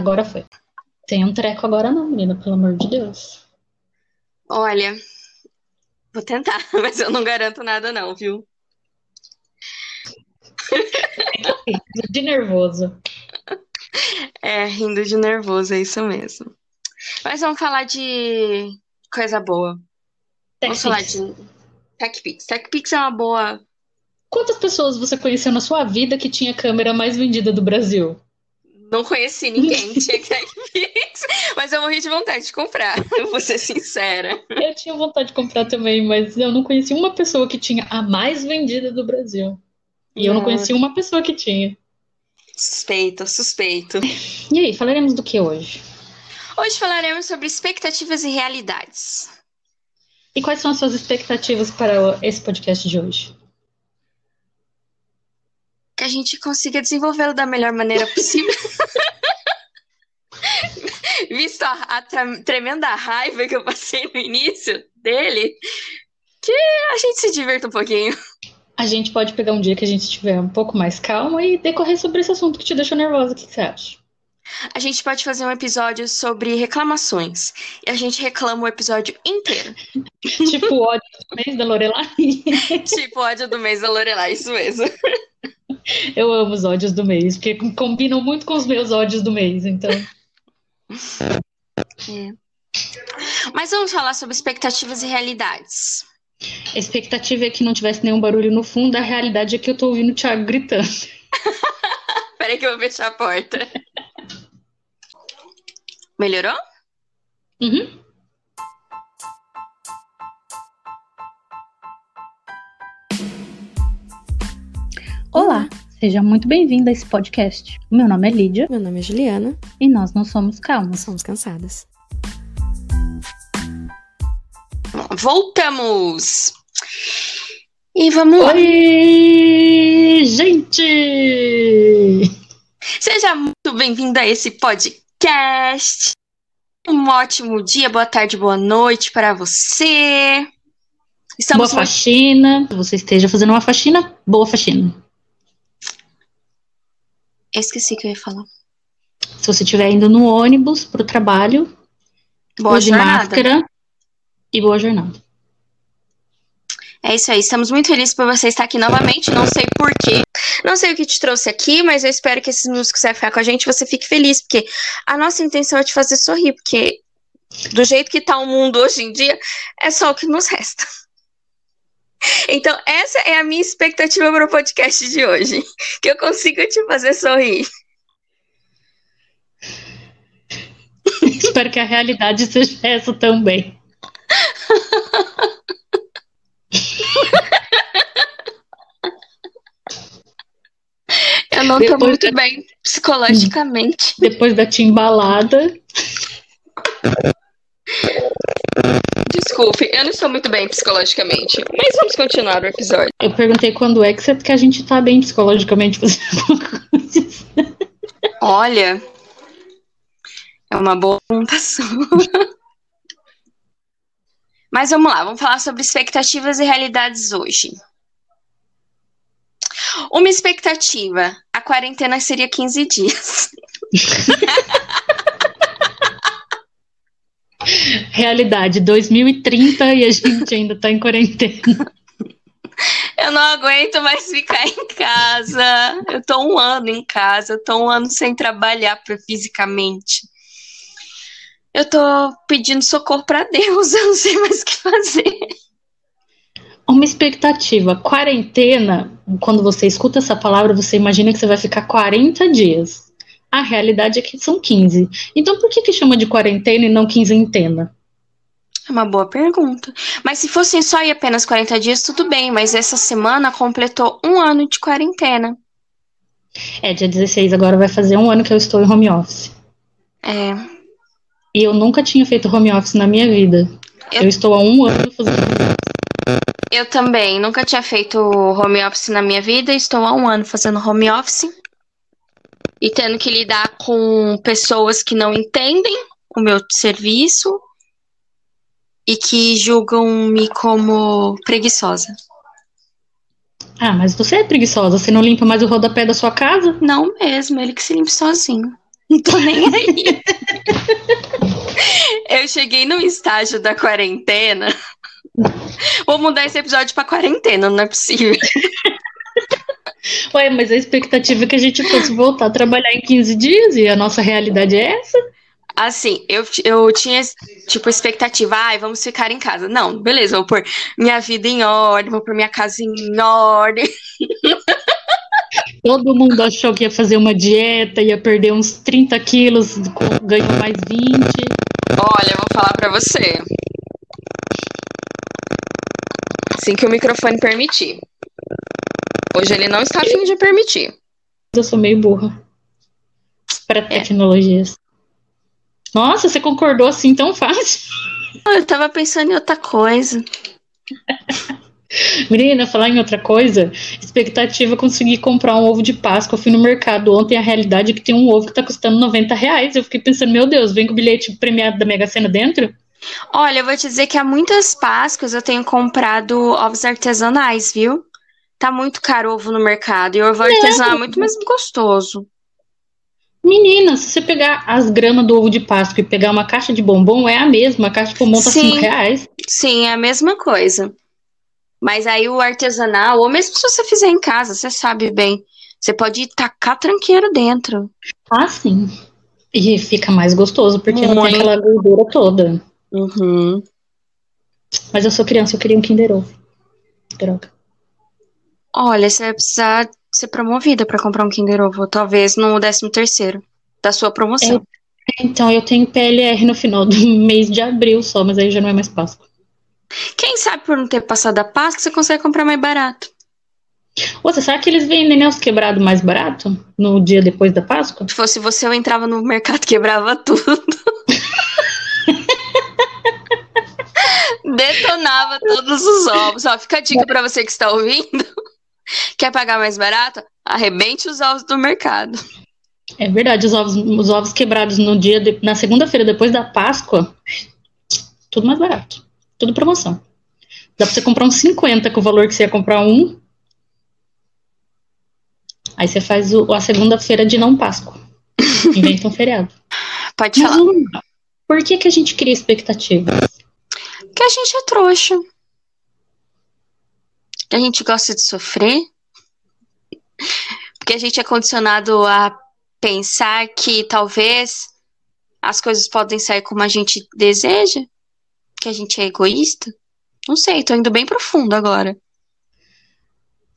Agora foi. Tem um treco agora não, menina, pelo amor de Deus. Olha, vou tentar, mas eu não garanto nada não, viu? De nervoso. É, rindo de nervoso, é isso mesmo. Mas vamos falar de coisa boa. Vamos falar de TechPix. TechPix é uma boa. Quantas pessoas você conheceu na sua vida que tinha a câmera mais vendida do Brasil? Não conheci ninguém que tinha mas eu morri de vontade de comprar, vou ser sincera. Eu tinha vontade de comprar também, mas eu não conheci uma pessoa que tinha a mais vendida do Brasil. E eu Não. conheci uma pessoa que tinha. Suspeito, suspeito. E aí, falaremos do que hoje? Hoje falaremos sobre expectativas e realidades. E quais são as suas expectativas para esse podcast de hoje? Que a gente consiga desenvolvê-lo da melhor maneira possível. Visto a, a tra- tremenda raiva que eu passei no início dele, que a gente se divirta um pouquinho. A gente pode pegar um dia que a gente estiver um pouco mais calma e decorrer sobre esse assunto que te deixou nervosa. O que que você acha? A gente pode fazer um episódio sobre reclamações. E a gente reclama o episódio inteiro. tipo o ódio do mês da Lorelai. tipo ódio do mês da Lorelai, isso mesmo. Eu amo os ódios do mês, porque combinam muito com os meus ódios do mês. Então, Mas vamos falar sobre expectativas e realidades. a expectativa é que não tivesse nenhum barulho no fundo, a realidade é que eu tô ouvindo o Thiago gritando. Peraí que eu vou fechar a porta. Melhorou? Uhum. Olá, seja muito bem-vindo a esse podcast. Meu nome é Lídia Meu nome é Juliana, e nós não somos calmas. somos cansadas. Voltamos! E vamos lá. Oi, gente! Seja muito bem-vindo a esse podcast. Um ótimo dia, boa tarde, boa noite para você. Boa Estamos muito... faxina. Se você esteja fazendo uma faxina, boa faxina. Esqueci o que eu ia falar. Se você estiver indo no ônibus pro trabalho, Boa use jornada. máscara e boa jornada. É isso aí, estamos muito felizes por você estar aqui novamente. Não sei porquê, não sei o que te trouxe aqui, mas eu espero que esses minutos que você vai ficar com a gente, você fique feliz, porque a nossa intenção é te fazer sorrir, porque do jeito que tá o mundo hoje em dia, é só o que nos resta. Então, essa é a minha expectativa para o podcast de hoje, que eu consiga te fazer sorrir. Espero que a realidade seja essa também. Eu não tô Depois muito bem psicologicamente. Depois da timbalada, Desculpe, eu não estou muito bem psicologicamente, mas vamos continuar o episódio. eu perguntei quando é que, você, que a gente tá bem psicologicamente fazendo coisas. Olha, é uma boa pergunta sua. Mas vamos lá, vamos falar sobre expectativas e realidades hoje. Uma expectativa, a quarentena seria 15 dias. Realidade, 2030 e a gente ainda tá em quarentena. Eu não aguento mais ficar em casa. Eu tô um ano em casa, eu tô um ano sem trabalhar fisicamente. Eu tô pedindo socorro pra Deus, eu não sei mais o que fazer. Uma expectativa, quarentena, quando você escuta essa palavra, você imagina que você vai ficar 40 dias. A realidade é que são 15. Então por que que chama de quarentena e não quinzentena? É uma boa pergunta. Mas se fossem só e apenas 40 dias, tudo bem. Mas essa semana completou um ano de quarentena. É, dia 16 agora vai fazer um ano que eu estou em home office. É. E eu nunca tinha feito home office na minha vida. Eu- Eu, estou há um ano fazendo home office. Eu também nunca tinha feito home office na minha vida. Estou há um ano fazendo home office. E tendo que lidar com pessoas que não entendem o meu serviço e que julgam-me como preguiçosa. Ah, mas você é preguiçosa, você não limpa mais o rodapé da sua casa? Não mesmo, ele que se limpe sozinho. Não tô nem aí. eu cheguei no estágio da quarentena. Vou mudar esse episódio pra quarentena, não é possível. Ué, mas a expectativa é que a gente fosse voltar a trabalhar em 15 dias e a nossa realidade é essa? Assim, eu, eu tinha, tipo, expectativa, ai, vamos ficar em casa. Não, beleza, vou pôr minha vida em ordem, vou pôr minha casa em ordem. Todo mundo achou que ia fazer uma dieta, ia perder uns 30 quilos, ganhou mais 20. Olha, eu vou falar pra você. Assim que o microfone permitir. Hoje ele não está afim de permitir. Eu sou meio burra. Para é. tecnologias. Nossa, você concordou assim tão fácil? Eu tava pensando em outra coisa. Menina, falar em outra coisa, expectativa conseguir comprar um ovo de Páscoa. Eu fui no mercado ontem, a realidade é que tem um ovo que tá custando 90 reais. Eu fiquei pensando, meu Deus, vem com o bilhete premiado da Mega Sena dentro? Olha, eu vou te dizer que há muitas Páscoas eu tenho comprado ovos artesanais, viu? Tá muito caro ovo no mercado. E o ovo artesanal é muito mais gostoso. Menina, se você pegar as gramas do ovo de Páscoa e pegar uma caixa de bombom, é a mesma. A caixa de bombom tá 5 reais. Sim, é a mesma coisa. Mas aí o artesanal, ou mesmo se você fizer em casa, você sabe bem. Você pode tacar tranqueiro dentro. Ah, sim. E fica mais gostoso, porque Muito. não tem aquela gordura toda. Uhum. Mas eu sou criança, eu queria um Kinder Ovo. Droga. Olha, você vai precisar ser promovida para comprar um Kinder Ovo, talvez no 13 terceiro da sua promoção. Então, eu tenho PLR no final do mês de abril só, mas aí já não é mais Páscoa. Quem sabe por não ter passado a Páscoa, você consegue comprar mais barato. Você sabe que eles vendem né, os quebrados mais barato no dia depois da Páscoa? Se fosse você, eu entrava no mercado quebrava tudo. Detonava todos os ovos. Ó, fica a dica para você que está ouvindo. Quer pagar mais barato? Arrebente os ovos do mercado. É verdade, os ovos, os ovos quebrados no dia de, na segunda-feira depois da Páscoa, tudo mais barato. Tudo promoção. Dá pra você comprar uns 50 com o valor que você ia comprar um. Aí você faz o, a segunda-feira de não Páscoa. Inventa um feriado. Pode Mas, falar. Por que, que a gente cria expectativas? Porque a gente é trouxa. A gente gosta de sofrer. Porque a gente é condicionado a pensar que talvez as coisas podem sair como a gente deseja que a gente é egoísta? Não sei, tô indo bem profundo agora.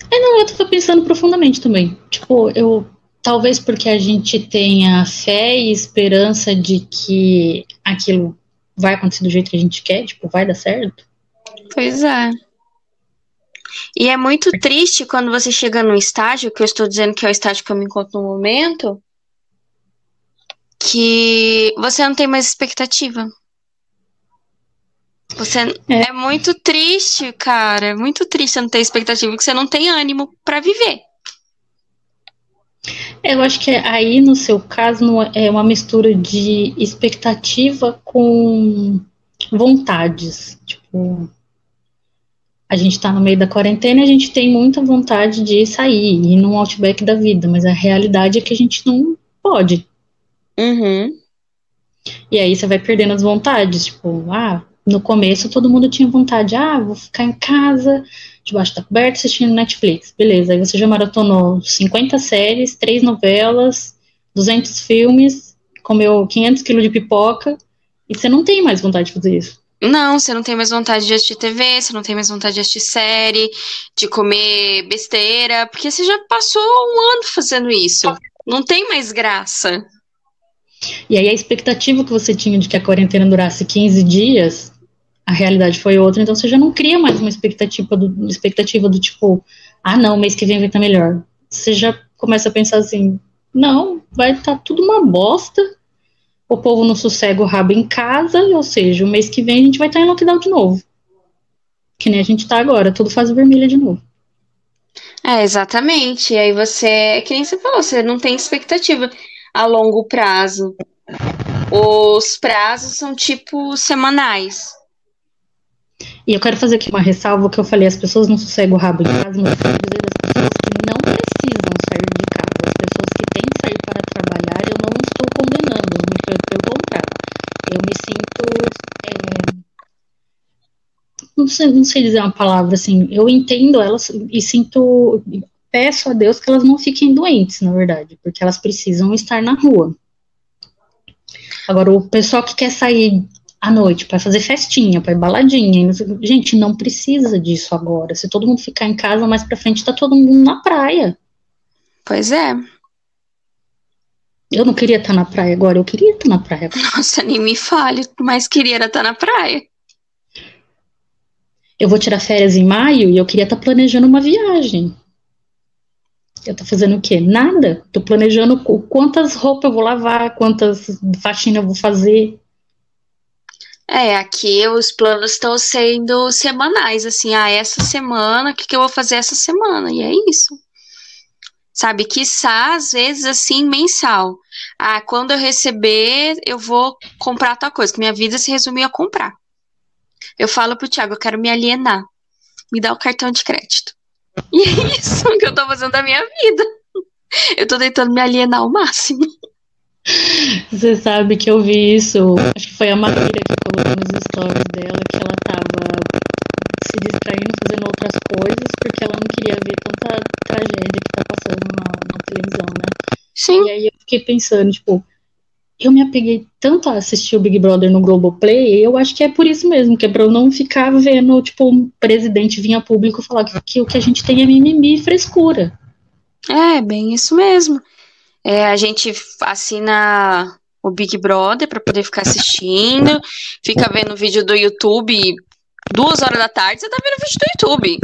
É, não, eu tô pensando profundamente também. Tipo, eu. Talvez porque a gente tenha fé e esperança de que aquilo vai acontecer do jeito que a gente quer, tipo, vai dar certo. Pois é. E é muito triste quando você chega num estágio, que eu estou dizendo que é o estágio que eu me encontro no momento, que você não tem mais expectativa. Você é. é muito triste, cara. É muito triste não ter expectativa, porque você não tem ânimo para viver. Eu acho que aí, no seu caso, é uma mistura de expectativa com vontades. Tipo, a gente tá no meio da quarentena e a gente tem muita vontade de sair, ir num outback da vida, mas a realidade é que a gente não pode. Uhum. E aí você vai perdendo as vontades, tipo, ah, no começo todo mundo tinha vontade, ah, vou ficar em casa, debaixo da coberta, assistindo Netflix. Beleza, aí você já maratonou 50 séries, 3 novelas, 200 filmes, comeu 500 quilos de pipoca, e você não tem mais vontade de fazer isso. Não, você não tem mais vontade de assistir TV, você não tem mais vontade de assistir série, de comer besteira, porque você já passou um ano fazendo isso. Não tem mais graça. E aí a expectativa que você tinha de que a quarentena durasse 15 dias, a realidade foi outra, então você já não cria mais uma expectativa do, expectativa do tipo, ah não, mês que vem vai estar melhor. Você já começa a pensar assim, não, vai estar tudo uma bosta, o povo não sossega o rabo em casa, ou seja, o mês que vem a gente vai estar em lockdown de novo. Que nem a gente está agora, tudo faz vermelha de novo. É, exatamente. E aí você, que nem você falou, você não tem expectativa a longo prazo. Os prazos são tipo semanais. E eu quero fazer aqui uma ressalva que eu falei, as pessoas não sossegam o rabo em casa, mas eu quero dizer das pessoas que não precisam sair de casa, as pessoas que têm que sair para trabalhar, eu não estou sei, não sei dizer uma palavra assim, eu entendo elas e sinto, peço a Deus que elas não fiquem doentes, na verdade, porque elas precisam estar na rua. Agora, o pessoal que quer sair à noite para fazer festinha, para ir baladinha, gente, não precisa disso agora. Se todo mundo ficar em casa, mais para frente tá todo mundo na praia. Pois é. Eu não queria estar na praia agora, eu queria estar na praia. Nossa, nem me fale, mas queria estar na praia. Eu vou tirar férias em maio e eu queria estar planejando uma viagem. Eu tô fazendo o quê? Nada. Tô planejando quantas roupas eu vou lavar, quantas faxinas eu vou fazer. É, aqui os planos estão sendo semanais, assim, ah, essa semana, o que, que eu vou fazer essa semana? E é isso. Sabe, quiçá, às vezes, assim, mensal. Ah, quando eu receber, eu vou comprar tal coisa, que minha vida se resumiu a comprar. Eu falo pro Thiago, eu quero me alienar. Me dá o cartão de crédito. E é isso que eu tô fazendo da minha vida. Eu tô tentando me alienar ao máximo. Você sabe que eu vi isso, acho que foi a Maíra que colocou nos stories dela que ela tava se distraindo fazendo outras coisas porque ela não queria ver tanta tragédia que tá passando na, na televisão, né? Sim. E aí eu fiquei pensando, tipo, eu me apeguei tanto a assistir o Big Brother no Globoplay, eu acho que é por isso mesmo, que é pra eu não ficar vendo, tipo, um presidente vir a público falar que, que o que a gente tem é mimimi e frescura. É, bem isso mesmo. É, a gente assina o Big Brother para poder ficar assistindo, fica vendo vídeo do YouTube duas horas da tarde, você tá vendo vídeo do YouTube.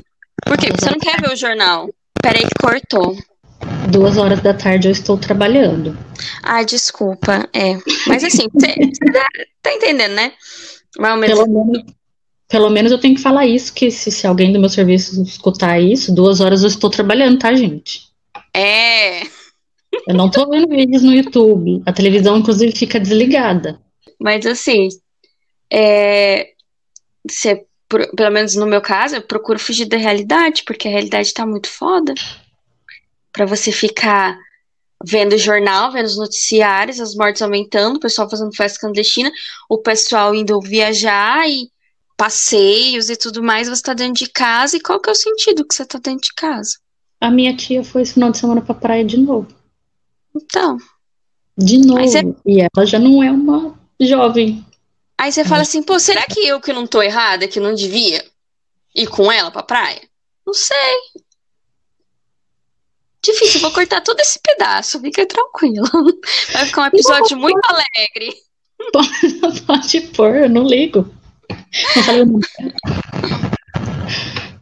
Por quê? Porque você não quer ver o jornal. Peraí que cortou duas horas da tarde eu estou trabalhando. Ah, desculpa, é. Mas assim, você tá entendendo, né? Pelo menos, pelo menos eu tenho que falar isso, que se, se alguém do meu serviço escutar isso, duas horas eu estou trabalhando, tá, gente? É. Eu não tô vendo vídeos no YouTube. A televisão, inclusive, fica desligada. Mas assim, é, você, pelo menos no meu caso, eu procuro fugir da realidade, porque a realidade tá muito foda para você ficar vendo jornal, vendo os noticiários, as mortes aumentando, o pessoal fazendo festa clandestina, o pessoal indo viajar e passeios e tudo mais, você tá dentro de casa, e qual que é o sentido que você tá dentro de casa? A minha tia foi esse final de semana pra praia de novo. Então. De novo. É... E ela já não é uma jovem. Aí você fala assim, pô, será que eu que não tô errada, que não devia ir com ela pra praia? Não sei. Difícil, vou cortar todo esse pedaço, fica tranquilo. Vai ficar um episódio não, muito pode... alegre. Pode, pode pôr, eu não ligo. Não falei o nome dela.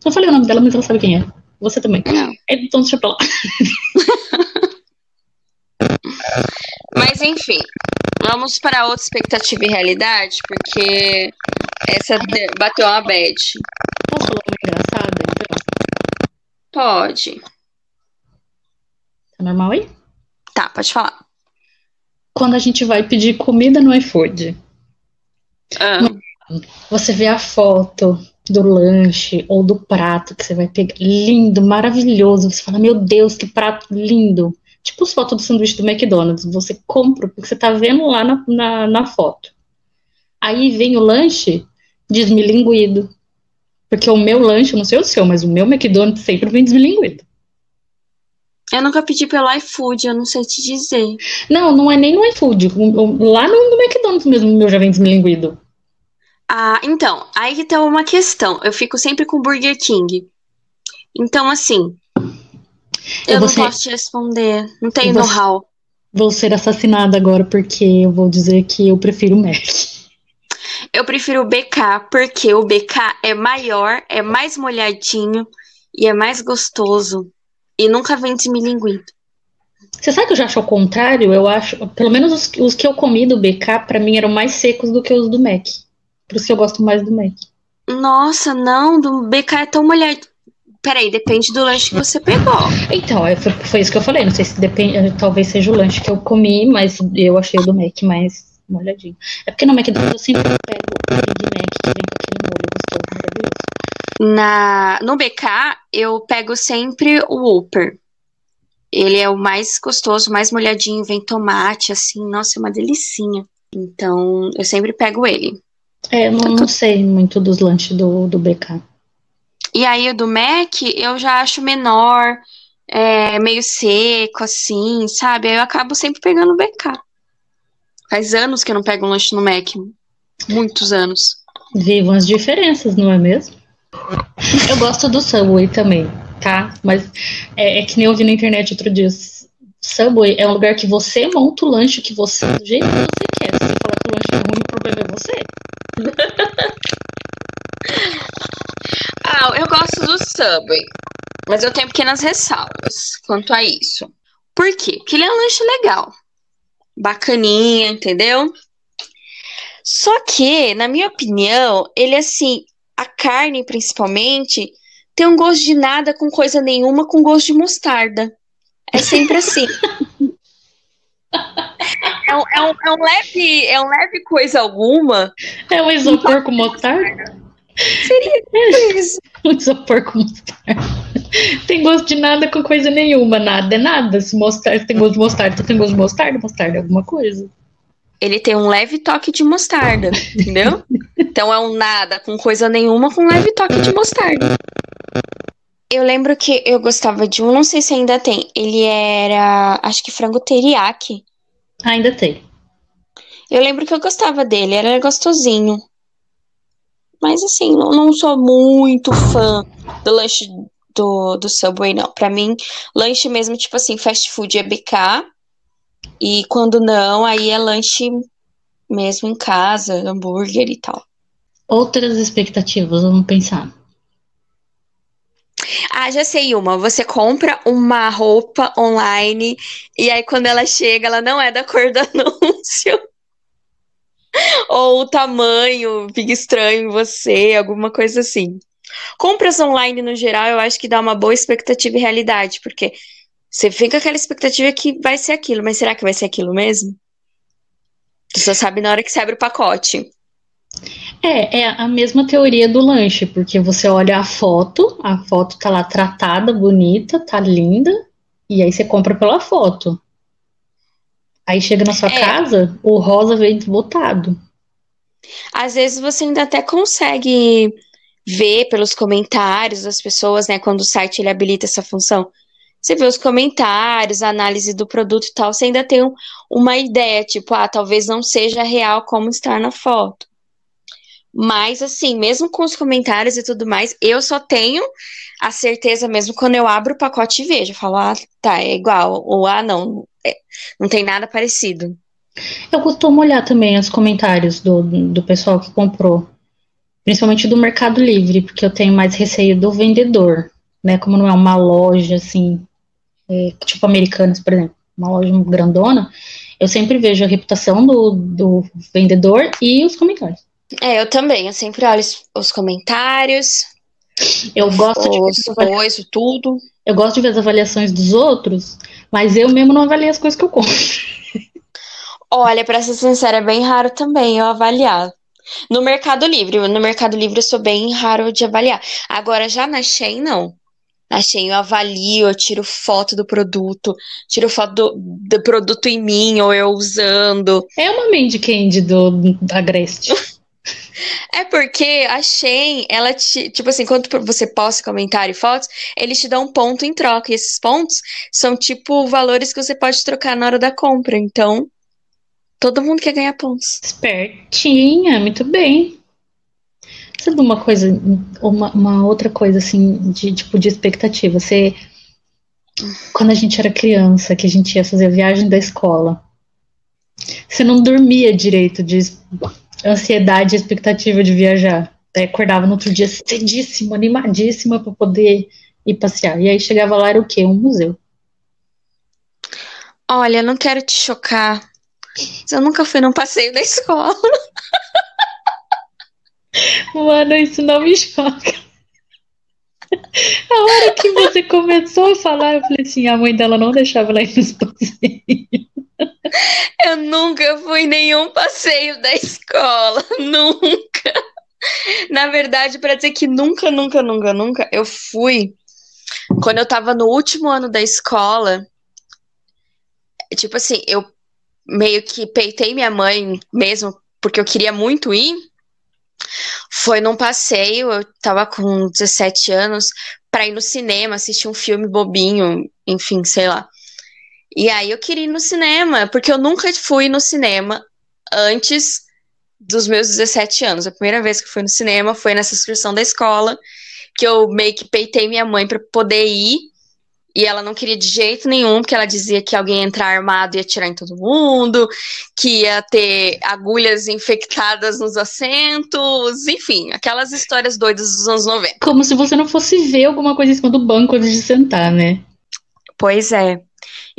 Não falei o nome dela, mas ela sabe quem é. Você também. Não. Então deixa pra lá. Mas enfim, vamos para outra expectativa e realidade, porque essa bateu uma bad. Posso falar uma engraçada? Então? Pode. Tá normal aí? Tá, pode falar. Quando a gente vai pedir comida no iFood, ah. você vê a foto do lanche ou do prato que você vai pegar, lindo, maravilhoso. Você fala, meu Deus, que prato lindo. Tipo as fotos do sanduíche do McDonald's. Você compra porque você tá vendo lá na, na, na foto. Aí vem o lanche desmilinguido. Porque o meu lanche, não sei o seu, mas o meu McDonald's sempre vem desmilinguido. Eu nunca pedi pelo iFood, eu não sei te dizer. Não, não é nem no iFood. Lá no, no McDonald's mesmo, meu já vem desmilinguido. Ah, então, aí que tem uma questão. Eu fico sempre com Burger King. Então, assim, eu, eu não ser... posso te responder. Não tenho vou... know-how. Vou ser assassinada agora porque eu vou dizer que eu prefiro o Mac. Eu prefiro o BK porque o BK é maior, é mais molhadinho e é mais gostoso. E nunca vem desmilinguido. Você sabe que eu já acho ao contrário? Eu acho, pelo menos os, os que eu comi do BK, para mim eram mais secos do que os do Mac. Por isso que eu gosto mais do Mac. Nossa, não, do BK é tão molhado. Peraí, depende do lanche que você pegou. Então, foi, foi isso que eu falei. Não sei se depende, talvez seja o lanche que eu comi, mas eu achei o do Mac mais molhadinho. É porque no McDonald's eu sempre pego o Big Mac que vem com aquele molho gostoso, maravilhoso. Na, no BK, eu pego sempre o Whopper. Ele é o mais gostoso, mais molhadinho, vem tomate, assim, nossa, é uma delicinha. Então, eu sempre pego ele. É, não, não sei muito dos lanches do, do BK. E aí o do Mac eu já acho menor, é, meio seco, assim, sabe? Aí eu acabo sempre pegando o BK. Faz anos que eu não pego um lanche no Mac. Muitos anos. Vivam as diferenças, não é mesmo? Eu gosto do Subway também, tá? Mas é, é que nem eu vi na internet outro dia. Subway é um lugar que você monta o lanche que você, do jeito que você quer. Se você falar que o lanche é ruim, o problema é você. ah, eu gosto do Subway. Mas eu tenho pequenas ressalvas quanto a isso. Por quê? Porque ele é um lanche legal. Bacaninha, entendeu? Só que, na minha opinião, ele assim, a carne principalmente, tem um gosto de nada com coisa nenhuma, com gosto de mostarda. É sempre assim. é, um, é, um, é, um leve, é um leve coisa alguma. É um isopor com mostarda? Seria isso. um isopor com mostarda. Tem gosto de nada com coisa nenhuma. Nada é nada. Se mostarda tem gosto de mostarda, tem gosto de mostarda, mostarda é alguma coisa ele tem um leve toque de mostarda, entendeu? Então é um nada com coisa nenhuma com um leve toque de mostarda. Eu lembro que eu gostava de um, não sei se ainda tem. Ele era, acho que frango teriyaki. Ainda tem. Eu lembro que eu gostava dele, era gostosinho. Mas assim, não, não sou muito fã do lanche do, do Subway, não. Pra mim, lanche mesmo, tipo assim, fast food é BK e quando não, aí é lanche mesmo em casa, hambúrguer e tal. Outras expectativas, vamos pensar. Ah, já sei uma. Você compra uma roupa online e aí quando ela chega, ela não é da cor do anúncio. Ou o tamanho fica estranho em você, alguma coisa assim. Compras online no geral, eu acho que dá uma boa expectativa e realidade, porque você fica com aquela expectativa que vai ser aquilo, mas será que vai ser aquilo mesmo? Você só sabe na hora que você abre o pacote. É, é a mesma teoria do lanche, porque você olha a foto, a foto tá lá tratada, bonita, tá linda, e aí você compra pela foto. Aí chega na sua é. casa, o rosa vem desbotado. Às vezes você ainda até consegue ver pelos comentários das pessoas, né, quando o site ele habilita essa função você vê os comentários, a análise do produto e tal, você ainda tem um, uma ideia, tipo, ah, talvez não seja real como está na foto. Mas, assim, mesmo com os comentários e tudo mais, eu só tenho a certeza mesmo quando eu abro o pacote e vejo. Eu falo, ah, tá, é igual. Ou, ah, não, é, não tem nada parecido. Eu costumo olhar também os comentários do, do pessoal que comprou. Principalmente do Mercado Livre, porque eu tenho mais receio do vendedor né? Como não é uma loja assim, é, tipo Americanas, por exemplo, uma loja grandona, eu sempre vejo a reputação do, do vendedor e os comentários. É, eu também, eu sempre olho os, os comentários. Eu gosto os, de ver os tudo. Eu gosto de ver as avaliações dos outros, mas eu mesmo não avalio as coisas que eu compro. Olha, pra ser sincera, é bem raro também eu avaliar. No Mercado Livre, no Mercado Livre eu sou bem raro de avaliar. Agora, já na Shein, não. Achei, eu avalio, eu tiro foto do produto, tiro foto do, do produto em mim, ou eu usando. É uma Mandy Candy do, da Grest. é porque a Shein, ela te, tipo assim, quando você posta comentário e fotos, eles te dão um ponto em troca, e esses pontos são tipo valores que você pode trocar na hora da compra, então todo mundo quer ganhar pontos. Espertinha, muito bem. Sabe uma coisa, uma, uma outra coisa assim, de tipo de expectativa? Você, quando a gente era criança, que a gente ia fazer a viagem da escola, você não dormia direito de ansiedade e expectativa de viajar. Aí acordava no outro dia cedíssimo, animadíssima para poder ir passear. E aí chegava lá, era o quê? Um museu. Olha, não quero te chocar. Eu nunca fui num passeio da escola. Mano, isso não me choca. A hora que você começou a falar, eu falei assim: a mãe dela não deixava ela ir nos passeios. Eu nunca fui em nenhum passeio da escola. Nunca. Na verdade, para dizer que nunca, nunca, nunca, nunca, eu fui quando eu tava no último ano da escola. Tipo assim, eu meio que peitei minha mãe mesmo, porque eu queria muito ir. Foi num passeio, eu tava com 17 anos, pra ir no cinema, assistir um filme bobinho, enfim, sei lá. E aí eu queria ir no cinema, porque eu nunca fui no cinema antes dos meus 17 anos. A primeira vez que fui no cinema foi nessa excursão da escola, que eu meio que peitei minha mãe para poder ir. E ela não queria de jeito nenhum, porque ela dizia que alguém ia entrar armado e ia atirar em todo mundo, que ia ter agulhas infectadas nos assentos, enfim, aquelas histórias doidas dos anos 90. Como se você não fosse ver alguma coisa em cima do banco antes de sentar, né? Pois é.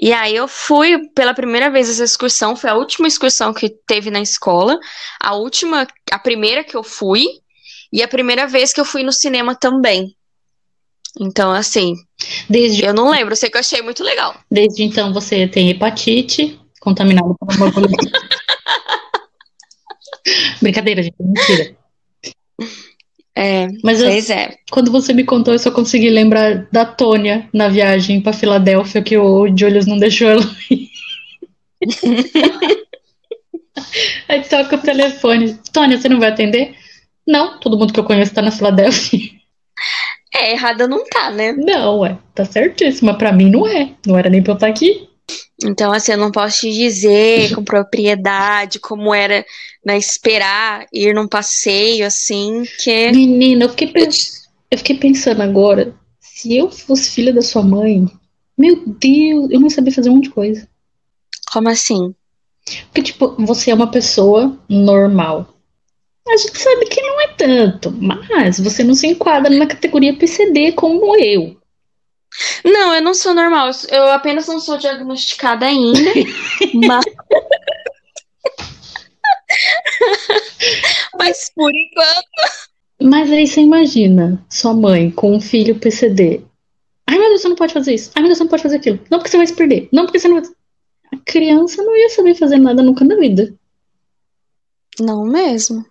E aí eu fui pela primeira vez essa excursão, foi a última excursão que teve na escola, a última, a primeira que eu fui, e a primeira vez que eu fui no cinema também. Então, assim, Desde, eu não lembro, eu sei que eu achei muito legal. desde então você tem hepatite, contaminado por. Brincadeira, gente, mentira. É, Mas eu- é. quando você me contou, eu só consegui lembrar da Tônia na viagem pra Filadélfia, que o Julius não deixou ela ir. Aí toca o telefone. Tônia, você não vai atender? Não, todo mundo que eu conheço tá na Filadélfia. É, errada não tá, né? Não, ué, tá certíssima. Pra mim não é. Não era nem pra eu estar aqui. Então, assim, eu não posso te dizer com propriedade como era né, esperar ir num passeio, assim, que. Menina, eu fiquei, pens- eu fiquei pensando agora, se eu fosse filha da sua mãe, meu Deus, eu não sabia fazer um monte de coisa. Como assim? Porque, tipo, você é uma pessoa normal. A gente sabe que é tanto, mas você não se enquadra na categoria PCD como eu. Não, eu não sou normal. Eu apenas não sou diagnosticada ainda. mas... mas por enquanto. Mas aí você imagina sua mãe com um filho PCD. Ai, meu Deus, você não pode fazer isso. Ai, meu Deus, você não pode fazer aquilo. Não, porque você vai se perder. Não, porque você não vai. A criança não ia saber fazer nada nunca na vida. Não mesmo.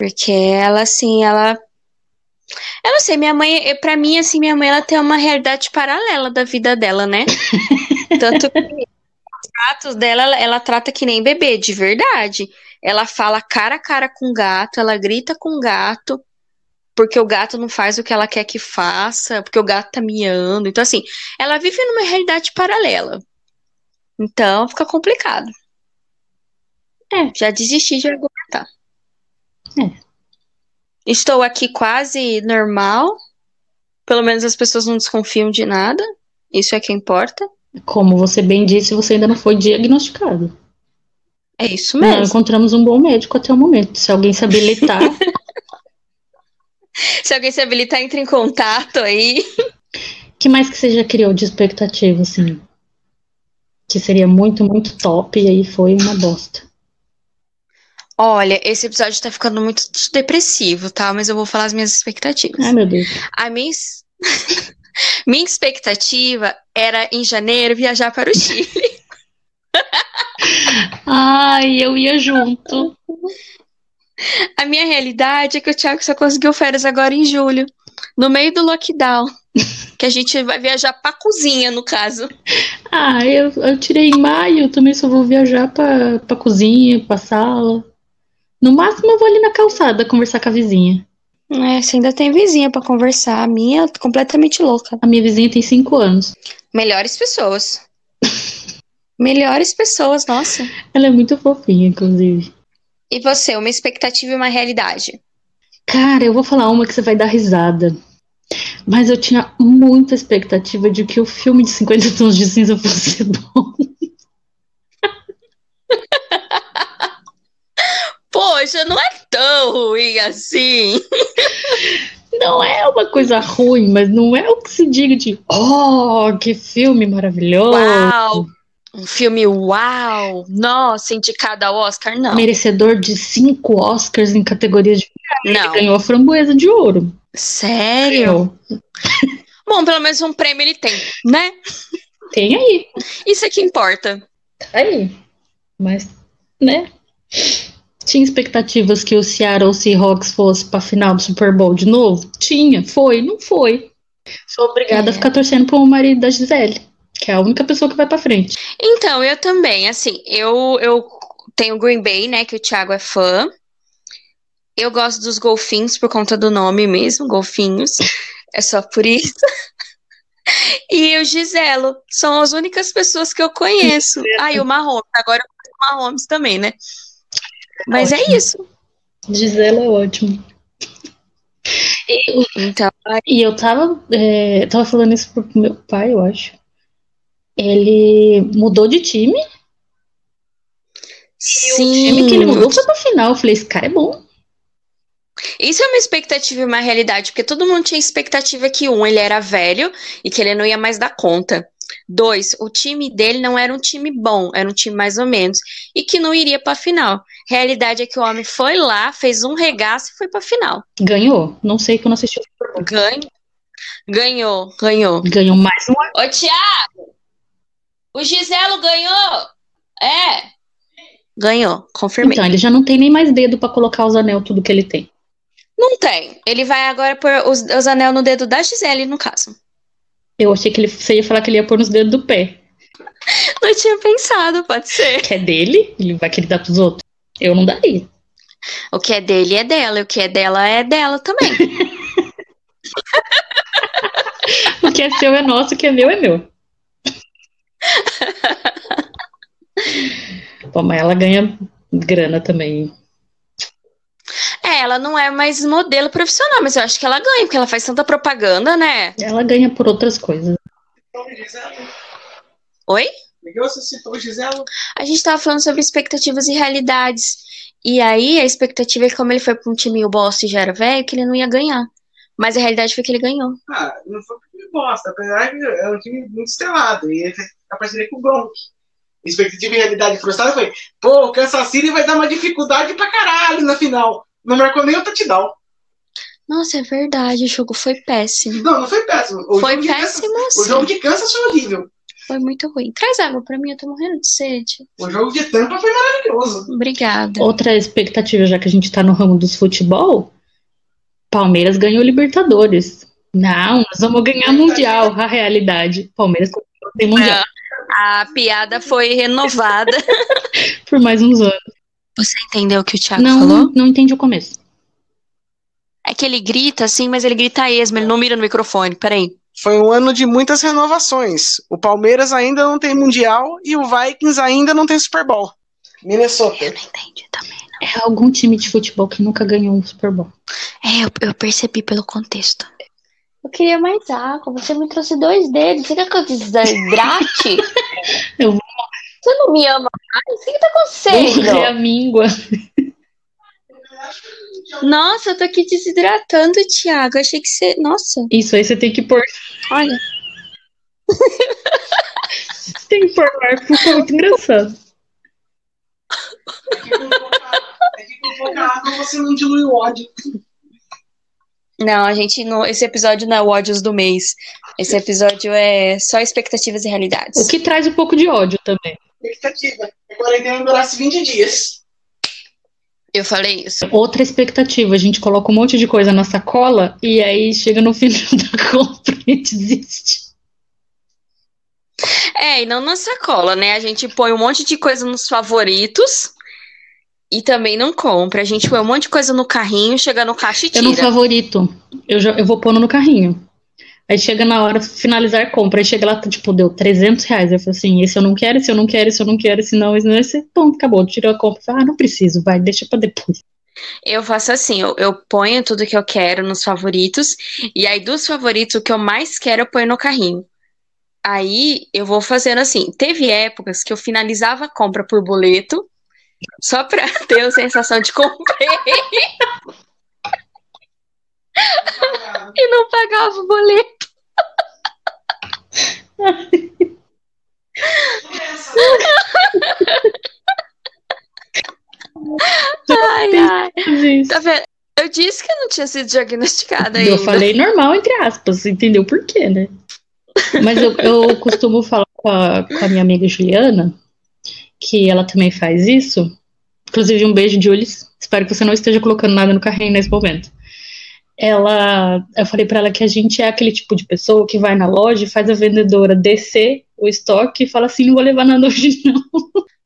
Porque ela, assim, ela. Eu não sei, minha mãe, pra mim, assim, minha mãe, ela tem uma realidade paralela da vida dela, né? Tanto que os gatos dela, ela, ela trata que nem bebê, de verdade. Ela fala cara a cara com o gato, ela grita com o gato, porque o gato não faz o que ela quer que faça, porque o gato tá miando. Então, assim, ela vive numa realidade paralela. Então, fica complicado. É. Já desisti de argumentar. É. Estou aqui quase normal. Pelo menos as pessoas não desconfiam de nada. Isso é que importa. Como você bem disse, você ainda não foi diagnosticado. É isso Não, mesmo. encontramos um bom médico até o momento. Se alguém se habilitar, Se alguém se habilitar, entre em contato aí. que mais que você já criou de expectativa, assim? Que seria muito, muito top, e aí foi uma bosta. Olha, esse episódio tá ficando muito depressivo, tá? Mas eu vou falar as minhas expectativas. Ai, meu Deus. A minha, minha expectativa era, em janeiro, viajar para o Chile. Ai, eu ia junto. A minha realidade é que o Thiago só conseguiu férias agora em julho, no meio do lockdown. Que a gente vai viajar pra cozinha, no caso. Ah, eu, eu tirei em maio, também só vou viajar pra, pra cozinha, pra sala. No máximo eu vou ali na calçada conversar com a vizinha. É, você ainda tem vizinha pra conversar. A minha é completamente louca. A minha vizinha tem cinco anos. Melhores pessoas. Melhores pessoas, nossa. Ela é muito fofinha, inclusive. E você, uma expectativa e uma realidade? Cara, eu vou falar uma que você vai dar risada. Mas eu tinha muita expectativa de que o filme de 50 tons de cinza fosse bom. Poxa, não é tão ruim assim. Não é uma coisa ruim, mas não é o que se diga de oh, que filme maravilhoso. Uau! Um filme uau! Nossa, indicado ao Oscar? Não. Merecedor de cinco Oscars em categorias de Não. ganhou a framboesa de ouro. Sério? Bom, pelo menos um prêmio ele tem, né? Tem aí, Isso é que importa. tá aí. Mas, né? Tinha expectativas que o Seattle Seahawks fosse pra final do Super Bowl de novo? Tinha, foi, não foi. Sou obrigada É. a ficar torcendo pro marido da Gisele, que é a única pessoa que vai pra frente. Então, eu também, assim, eu, eu tenho Green Bay, né, que o Thiago é fã. Eu gosto dos golfinhos por conta do nome mesmo, golfinhos. É só por isso. E o Giselo. São as únicas pessoas que eu conheço. Ah, e o Mahomes. Agora eu conheço o Mahomes também, né? Mas é Ótimo. é isso. Gisela é ótimo. E, Então, e eu tava, é, tava falando isso pro meu pai, eu acho. Ele mudou de time. E o time que ele sim. mudou foi pra final. Eu falei, esse cara é bom. Isso é uma expectativa e uma realidade, porque todo mundo tinha expectativa que, um, ele era velho e que ele não ia mais dar conta. Dois, o time dele não era um time bom, era um time mais ou menos, e que não iria pra final. Realidade é que o homem foi lá, fez um regaço e foi pra final. Ganhou. Não sei que eu não assisti. o Bowl. Ganhou. Ganhou, ganhou. Ganhou mais um Ô, Thiago! O Giselo ganhou! É! Ganhou, confirmei. Então, ele já não tem nem mais dedo pra colocar os anel, tudo que ele tem. Não tem. Ele vai agora pôr os, os anel no dedo da Gisele, no caso. Eu achei que ele, você ia falar que ele ia pôr nos dedos do pé. Não tinha pensado, pode ser. Que é dele, ele vai querer dar pros outros. Eu não daria. O que é dele é dela, e o que é dela é dela também. O que é seu é nosso, o que é meu é meu. Pô, mas ela ganha grana também. É, ela não é mais modelo profissional, mas eu acho que ela ganha, porque ela faz tanta propaganda, né? Ela ganha por outras coisas. Oi? Por que você citou o Giselo? A gente tava falando sobre expectativas e realidades. E aí, a expectativa é que, como ele foi pra um time bosta e já era velho, que ele não ia ganhar. Mas a realidade foi que ele ganhou. Ah, não foi porque ele bosta, apesar que é um time muito estrelado. E ele fez a parceria com o Gronk. Expectativa e realidade frustrada foi: pô, o Kansas City vai dar uma dificuldade pra caralho na final. Não marcou nem o touchdown. Nossa, é verdade, o jogo foi péssimo. Não, não foi péssimo. O Foi de Kansas- péssimo, O sim. jogo de Kansas foi horrível. Foi muito ruim. Traz água pra mim, eu tô morrendo de sede. O jogo de Tampa foi maravilhoso. Obrigada. Outra expectativa, já que a gente tá no ramo dos futebol, Palmeiras ganhou Libertadores. Não, nós vamos ganhar Mundial, a realidade. Palmeiras continua sem Mundial A piada foi renovada. por mais uns anos. Você entendeu o que o Thiago Não, falou? não entendi o começo. É que ele grita assim, mas ele grita a esmo, ele não mira no microfone. Peraí. Foi um ano de muitas renovações. O Palmeiras ainda não tem Mundial e o Vikings ainda não tem Super Bowl. Minnesota. Eu não entendi também. É algum time de futebol que nunca ganhou um Super Bowl. É, eu, eu percebi pelo contexto. Eu queria mais água. Você me trouxe dois dedos. Você quer que eu desidrate? Eu vou Você não me ama mais? O que, que tá morrer a acontecendo? míngua. Nossa, eu tô aqui desidratando, Thiago. Achei que você. Nossa, Isso aí você tem que pôr. olha. Tem que pôr porque é muito engraçado. É que com pouca água você não dilui o ódio. Não, a gente não. Esse episódio não é o ódios do mês. Esse episódio é só expectativas e realidades. O que traz um pouco de ódio também. Expectativa. A quarentena durasse 20 dias. Eu falei isso. Outra expectativa, a gente coloca um monte de coisa na sacola e aí chega no final da compra e desiste. É, e não na sacola, né? A gente põe um monte de coisa nos favoritos e também não compra. A gente põe um monte de coisa no carrinho, chega no caixa e Eu no tira. favorito, eu, já, eu vou pondo no carrinho. Aí chega na hora, finalizar compra. Aí chega lá, tipo, deu 300 reais. Eu falo assim, esse eu não quero, esse eu não quero, esse eu não quero, esse não, esse não, esse ponto, acabou. Tirou a compra. Falo, ah, não preciso, vai, deixa pra depois. Eu faço assim, eu, eu ponho tudo que eu quero nos favoritos, e aí dos favoritos, o que eu mais quero, eu ponho no carrinho. Aí eu vou fazendo assim. Teve épocas que eu finalizava a compra por boleto, só pra ter a sensação de comprei e não pagava o boleto. Ai, ai. Tá vendo? Eu disse que eu não tinha sido diagnosticada ainda. Eu falei normal, entre aspas, entendeu por quê, né? Mas eu, eu costumo falar com a, com a minha amiga Juliana, que ela também faz isso. Inclusive, um beijo, Jules. Espero que você não esteja colocando nada no carrinho nesse momento. Ela, eu falei pra ela que a gente é aquele tipo de pessoa que vai na loja e faz a vendedora descer o estoque e fala assim: não vou levar nada hoje, não.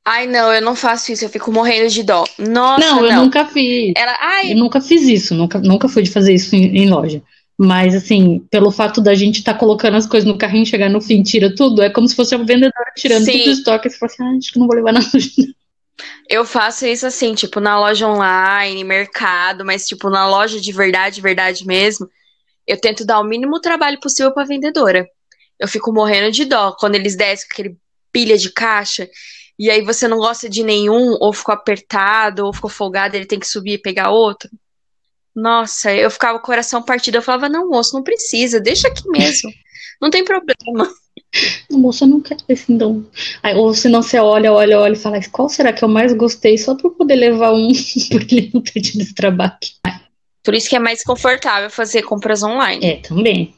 Ai, não, eu não faço isso, eu fico morrendo de dó. Nossa, não, não. eu nunca fiz. Ela, ai, Eu nunca fiz isso, nunca, nunca fui de fazer isso em, em loja. Mas, assim, pelo fato da gente estar colocando as coisas no carrinho, chegar no fim, tira tudo, é como se fosse uma vendedora tirando Sim. tudo do estoque. E você fala assim, ah, acho que não vou levar nada. Eu faço isso assim, tipo, na loja online, mercado, mas, tipo, na loja de verdade, verdade mesmo, eu tento dar o mínimo trabalho possível pra vendedora. Eu fico morrendo de dó quando eles descem com aquele pilha de caixa, e aí você não gosta de nenhum, ou ficou apertado, ou ficou folgado, ele tem que subir e pegar outro. Nossa, eu ficava com o coração partido. Eu falava, não, moço, não precisa, deixa aqui mesmo. Não tem problema. Moça, eu não quero esse então. Aí, ou se não, você olha, olha, olha e fala, qual será que eu mais gostei? Só pra eu poder levar um, porque ele não ter tido esse trabalho. Por isso que é mais confortável fazer compras online. É, também.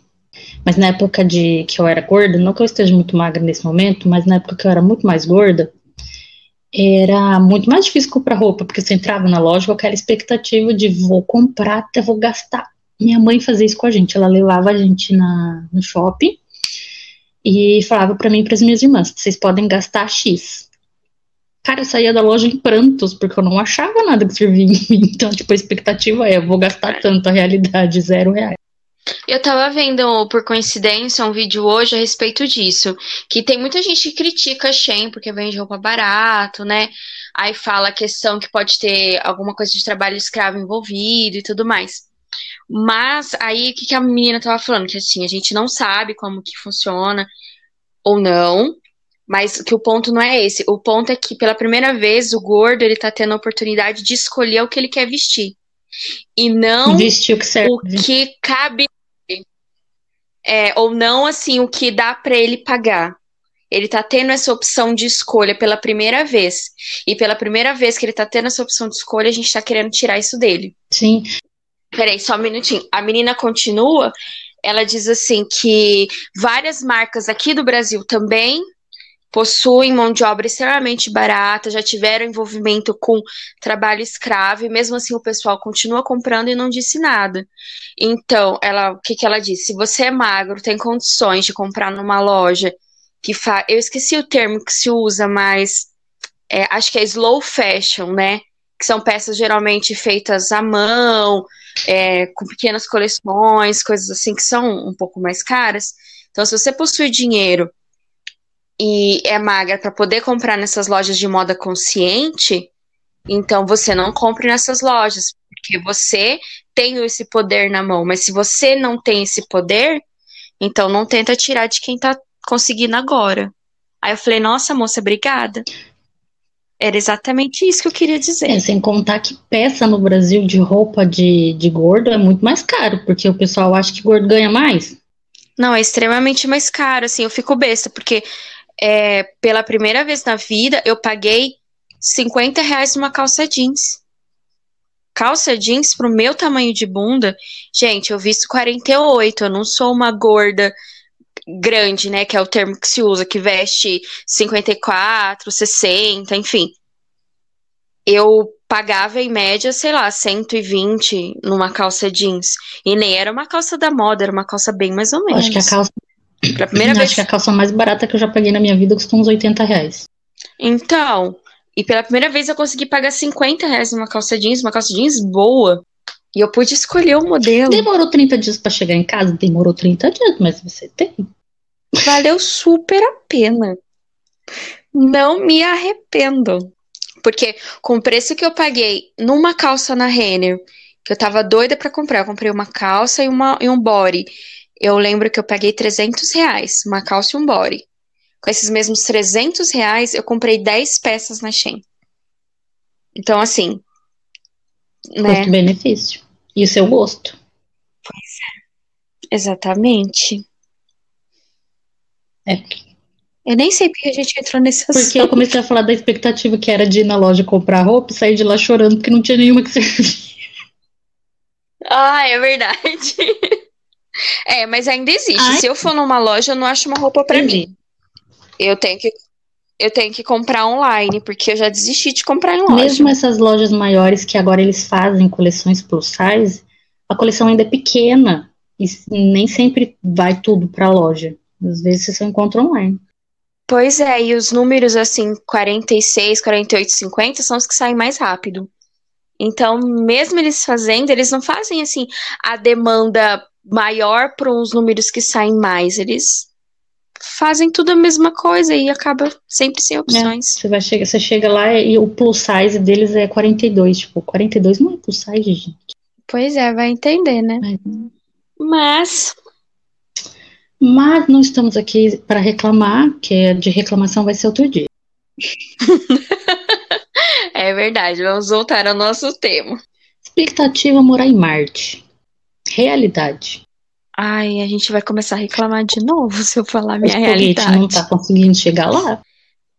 Mas na época de que eu era gorda, não que eu esteja muito magra nesse momento, mas na época que eu era muito mais gorda, era muito mais difícil comprar roupa, porque você entrava na loja com aquela expectativa de vou comprar, até vou gastar. Minha mãe fazia isso com a gente, ela levava a gente na, no shopping e falava pra mim e pras minhas irmãs, vocês podem gastar X. Cara, eu saía da loja em prantos, porque eu não achava nada que servia em mim. Então, tipo, a expectativa é, eu vou gastar tanto, a realidade, zero reais. Eu tava vendo, por coincidência, um vídeo hoje a respeito disso. Que tem muita gente que critica a Shein porque vende roupa barato, né? Aí fala a questão que pode ter alguma coisa de trabalho escravo envolvido e tudo mais. Mas aí o que, que a menina tava falando? Que assim, a gente não sabe como que funciona ou não. Mas que o ponto não é esse. O ponto é que pela primeira vez o gordo ele tá tendo a oportunidade de escolher o que ele quer vestir. E não Vestir o que serve. o que cabe é, ou não assim o que dá para ele pagar. Ele tá tendo essa opção de escolha pela primeira vez. E pela primeira vez que ele tá tendo essa opção de escolha, a gente tá querendo tirar isso dele. Sim, Peraí, só um minutinho. A menina continua, ela diz assim que várias marcas aqui do Brasil também possuem mão de obra extremamente barata, já tiveram envolvimento com trabalho escravo, e mesmo assim o pessoal continua comprando e não disse nada. Então, ela, o que, que ela disse? Se você é magro, tem condições de comprar numa loja que faz. Eu esqueci o termo que se usa, mas é, acho que é slow fashion, né? Que são peças geralmente feitas à mão, é, com pequenas coleções, coisas assim que são um pouco mais caras. Então, se você possui dinheiro e é magra para poder comprar nessas lojas de moda consciente, então você não compre nessas lojas, porque você tem esse poder na mão. Mas se você não tem esse poder, então não tenta tirar de quem tá conseguindo agora. Aí eu falei, nossa, moça, obrigada. Era exatamente isso que eu queria dizer. É, sem contar que peça no Brasil de roupa de, de gordo é muito mais caro, porque o pessoal acha que gordo ganha mais. Não, é extremamente mais caro, assim, eu fico besta, porque é, pela primeira vez na vida eu paguei 50 reais numa calça jeans. Calça jeans pro meu tamanho de bunda, gente, eu visto 48, eu não sou uma gorda grande, né, que é o termo que se usa, que veste 54, 60, enfim. Eu pagava em média, sei lá, 120 numa calça jeans. E nem era uma calça da moda, era uma calça bem mais ou menos. Acho que a calça, Pela primeira acho vez. que a calça mais barata que eu já paguei na minha vida custou uns 80 reais. Então, e pela primeira vez eu consegui pagar 50 reais numa calça jeans, uma calça jeans boa. E eu pude escolher o modelo. Demorou 30 dias pra chegar em casa? Demorou 30 dias, mas você tem. Valeu super a pena. Não me arrependo. Porque com o preço que eu paguei numa calça na Renner, que eu tava doida pra comprar, eu comprei uma calça e, uma, e um body. Eu lembro que eu paguei 300 reais, uma calça e um body. Com esses mesmos 300 reais, eu comprei 10 peças na Shein. Então, assim, né? Custo-benefício. E o seu gosto. Exatamente. É, Eu nem sei porque a gente entrou nesse assunto. porque eu comecei a falar da expectativa que era de ir na loja comprar roupa e sair de lá chorando porque não tinha nenhuma que servia. Ah, é verdade. É, mas ainda existe. Ai. Se eu for numa loja, eu não acho uma roupa pra Entendi. mim. Eu tenho que eu tenho que comprar online, porque eu já desisti de comprar em loja. Mesmo essas lojas maiores que agora eles fazem coleções plus size, a coleção ainda é pequena e nem sempre vai tudo pra loja. Às vezes você só encontra online. Pois é, e os números assim, 46, 48, 50 são os que saem mais rápido. Então, mesmo eles fazendo, eles não fazem assim a demanda maior para uns números que saem mais. Eles fazem tudo a mesma coisa e acaba sempre sem opções. Você vai chegar, você chega lá e o plus size deles é 42, tipo, 42 não é plus size, gente. Pois é, vai entender, né? Mas Mas não estamos aqui para reclamar, que é de reclamação vai ser outro dia. é verdade, vamos voltar ao nosso tema. Expectativa morar em Marte. Realidade. Ai, a gente vai começar a reclamar de novo se eu falar minha realidade. não tá conseguindo chegar lá.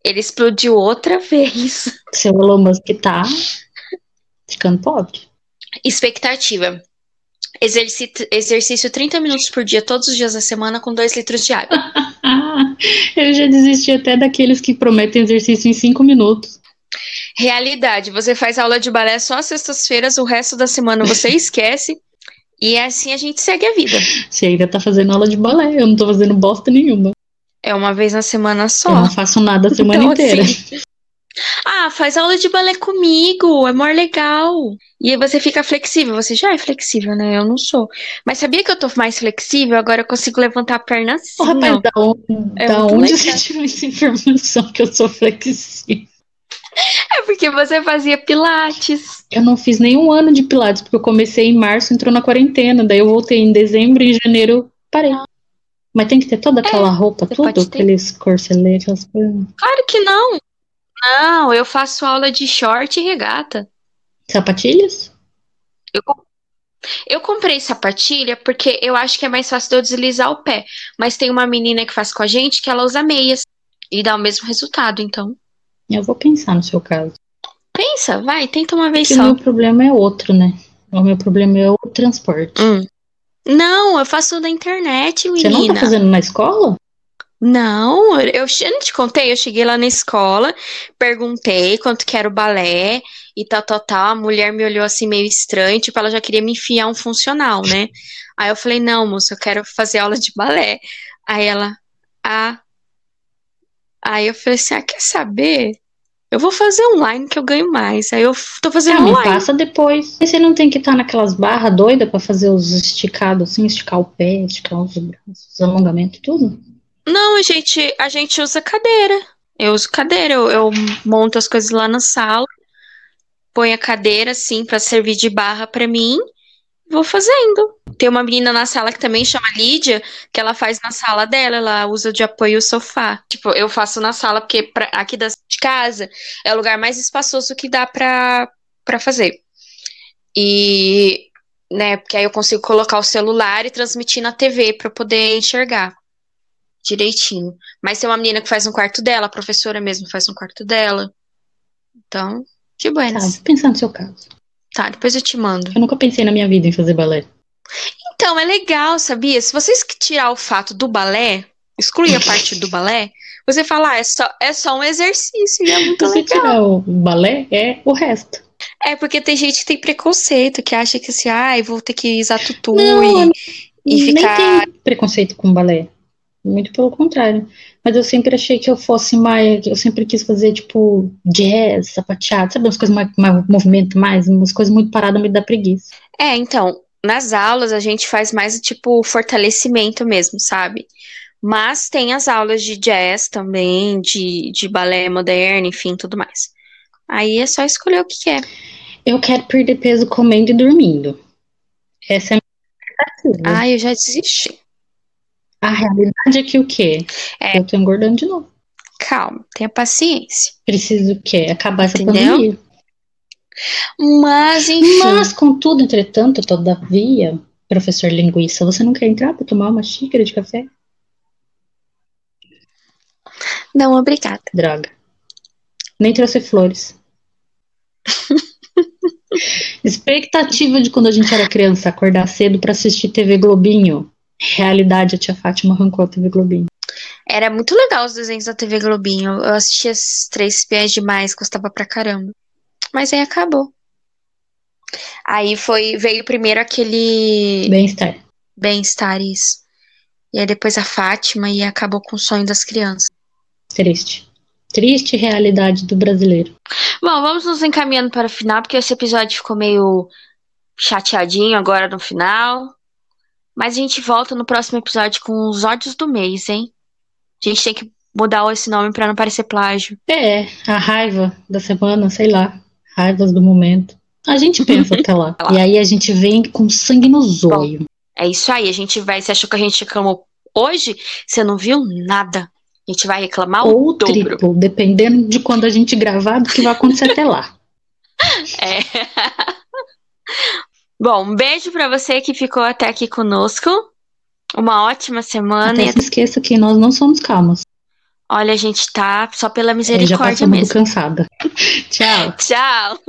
Ele explodiu outra vez. Seu Elon Musk tá ficando pobre. Expectativa. Exerci exercício 30 minutos por dia, todos os dias da semana, com 2 litros de água. Eu já desisti até daqueles que prometem exercício em cinco minutos. Realidade, você faz aula de balé só às sextas-feiras, o resto da semana você esquece. E assim a gente segue a vida. Você ainda tá fazendo aula de balé, eu não tô fazendo bosta nenhuma. É uma vez na semana Eu só. não faço nada a semana Então, inteira. assim, Ah, faz aula de balé comigo, é mó legal. E aí você fica flexível. Você já é flexível, né? Eu não sou. Mas sabia que eu tô mais flexível? Agora eu consigo levantar a perna assim, Ô, rapaz, ó. da onde, É da onde você tirou essa informação que eu sou flexível? É porque você fazia pilates. Eu não fiz nenhum ano de Pilates, porque eu comecei em março, entrou na quarentena. Daí eu voltei em dezembro e em janeiro parei. Mas tem que ter toda aquela roupa, você tudo, aqueles corseletes, aquelas coisas. Claro que não. Não, eu faço aula de short e regata. Sapatilhas? Eu, eu comprei sapatilha porque eu acho que é mais fácil de eu deslizar o pé. Mas tem uma menina que faz com a gente que ela usa meias. E dá o mesmo resultado, então. Eu vou pensar no seu caso. Pensa, vai, tenta uma vez Porque o só. meu problema é outro, né? O meu problema é o transporte. Hum. Não, eu faço na internet, Você não menina. tá fazendo na escola? Não, eu, eu não te contei, eu cheguei lá na escola, perguntei quanto que era o balé e tal, tal, tal. A mulher me olhou assim meio estranho, tipo, ela já queria me enfiar um funcional, né? Aí eu falei, não, moça, eu quero fazer aula de balé. Aí ela, ah. Aí eu falei assim, ah, quer saber? Eu vou fazer online que eu ganho mais. Aí eu tô fazendo Ah, online. passa depois. Mas você não tem que estar naquelas barras doidas pra fazer os esticados, assim, esticar o pé, esticar os braços, os alongamentos, tudo? Não, a gente, a gente usa cadeira. Eu uso cadeira, eu, eu monto as coisas lá na sala, ponho a cadeira assim pra servir de barra pra mim, vou fazendo. Tem uma menina na sala que também chama Lídia, que ela faz na sala dela, ela usa de apoio o sofá. Tipo, eu faço na sala porque pra- aqui da, de casa é o lugar mais espaçoso que dá pra, pra fazer. E, né, porque aí eu consigo colocar o celular e transmitir na TV eu poder enxergar direitinho. Mas tem uma menina que faz no quarto dela, a professora mesmo faz no quarto dela. Então, de Tá, buenas. vou pensar no seu caso. Tá, depois eu te mando. Eu nunca pensei na minha vida em fazer balé. Então, é legal, sabia? Se vocês que tirar o fato do balé, excluir a parte do balé, você fala, ah, é só, é só um exercício e é muito você legal. tirar o balé, é o resto. É porque tem gente que tem preconceito, que acha que assim, ai, vou ter que usar tutu Não, e, e Nem ficar. tenho preconceito com balé. Muito pelo contrário. Mas eu sempre achei que eu fosse mais. Eu sempre quis fazer, tipo, jazz, sapateado, sabe? Umas coisas mais, mais movimento mais, umas coisas muito paradas me dá preguiça. É, então, nas aulas a gente faz mais tipo fortalecimento mesmo, sabe? Mas tem as aulas de jazz também, de, de balé moderno, enfim, tudo mais. Aí é só escolher o que quer. Eu quero perder peso comendo e dormindo. Essa é a minha expectativa. Ah, eu já desisti. A realidade é que o quê? É. Eu tô engordando de novo. Calma, tenha paciência. Preciso o quê? Acabar essa Entendeu? pandemia. Mas, enfim. Mas, contudo, entretanto, todavia, professor linguiça, você não quer entrar para tomar uma xícara de café? Não, obrigada. Droga. Nem trouxe flores. Expectativa de quando a gente era criança, acordar cedo para assistir TV Globinho. Realidade, a tia Fátima arrancou a TV Globinho. Era muito legal os desenhos da TV Globinho. Eu assistia as Três Espiãs Demais, gostava pra caramba. Mas aí acabou. Aí foi, veio primeiro aquele Bem-estar. Bem-Estar, isso. E aí depois a Fátima e acabou com o sonho das crianças. Triste. Triste realidade do brasileiro. Bom, vamos nos encaminhando para o final, porque esse episódio ficou meio chateadinho agora no final. Mas a gente volta no próximo episódio com os ódios do mês, hein? A gente tem que mudar esse nome para não parecer plágio. É, a raiva da semana, sei lá. Raivas do momento. A gente pensa até lá. E aí a gente vem com sangue no zóio. É isso aí, a gente vai. Você achou que a gente reclamou hoje? Você não viu nada. A gente vai reclamar o Ou dobro. triplo, dependendo de quando a gente gravar, do que vai acontecer até lá. É. Bom, um beijo pra você que ficou até aqui conosco. Uma ótima semana. Até E se esqueça que nós não somos calmos. olha, a gente tá só pela É, já misericórdia passamos do mesmo. cansada. Tchau. Tchau.